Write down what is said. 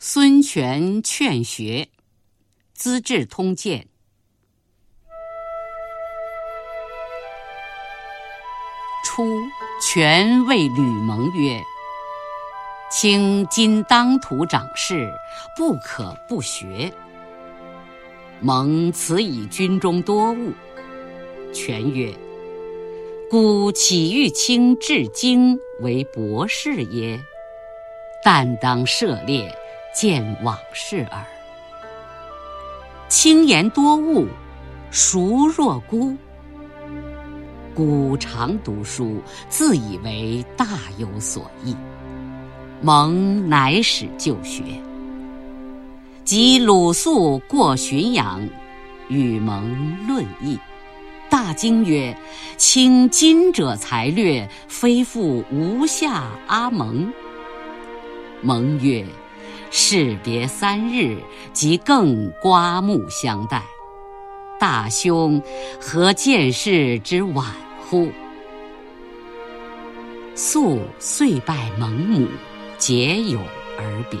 孙权劝学，《资治通鉴》。初，权谓吕蒙曰：“卿今当涂掌事，不可不学。”蒙此以军中多务。权曰：“故岂欲卿至精为博士耶？但当涉猎。”见往事耳。轻言多务，孰若孤？孤常读书，自以为大有所益。蒙乃始就学。及鲁肃过浔阳，与蒙论议。大惊曰：“卿今者才略，非复吴下阿蒙。”蒙曰。士别三日，即更刮目相待。大兄何见事之晚乎？肃遂拜蒙母，结友而别。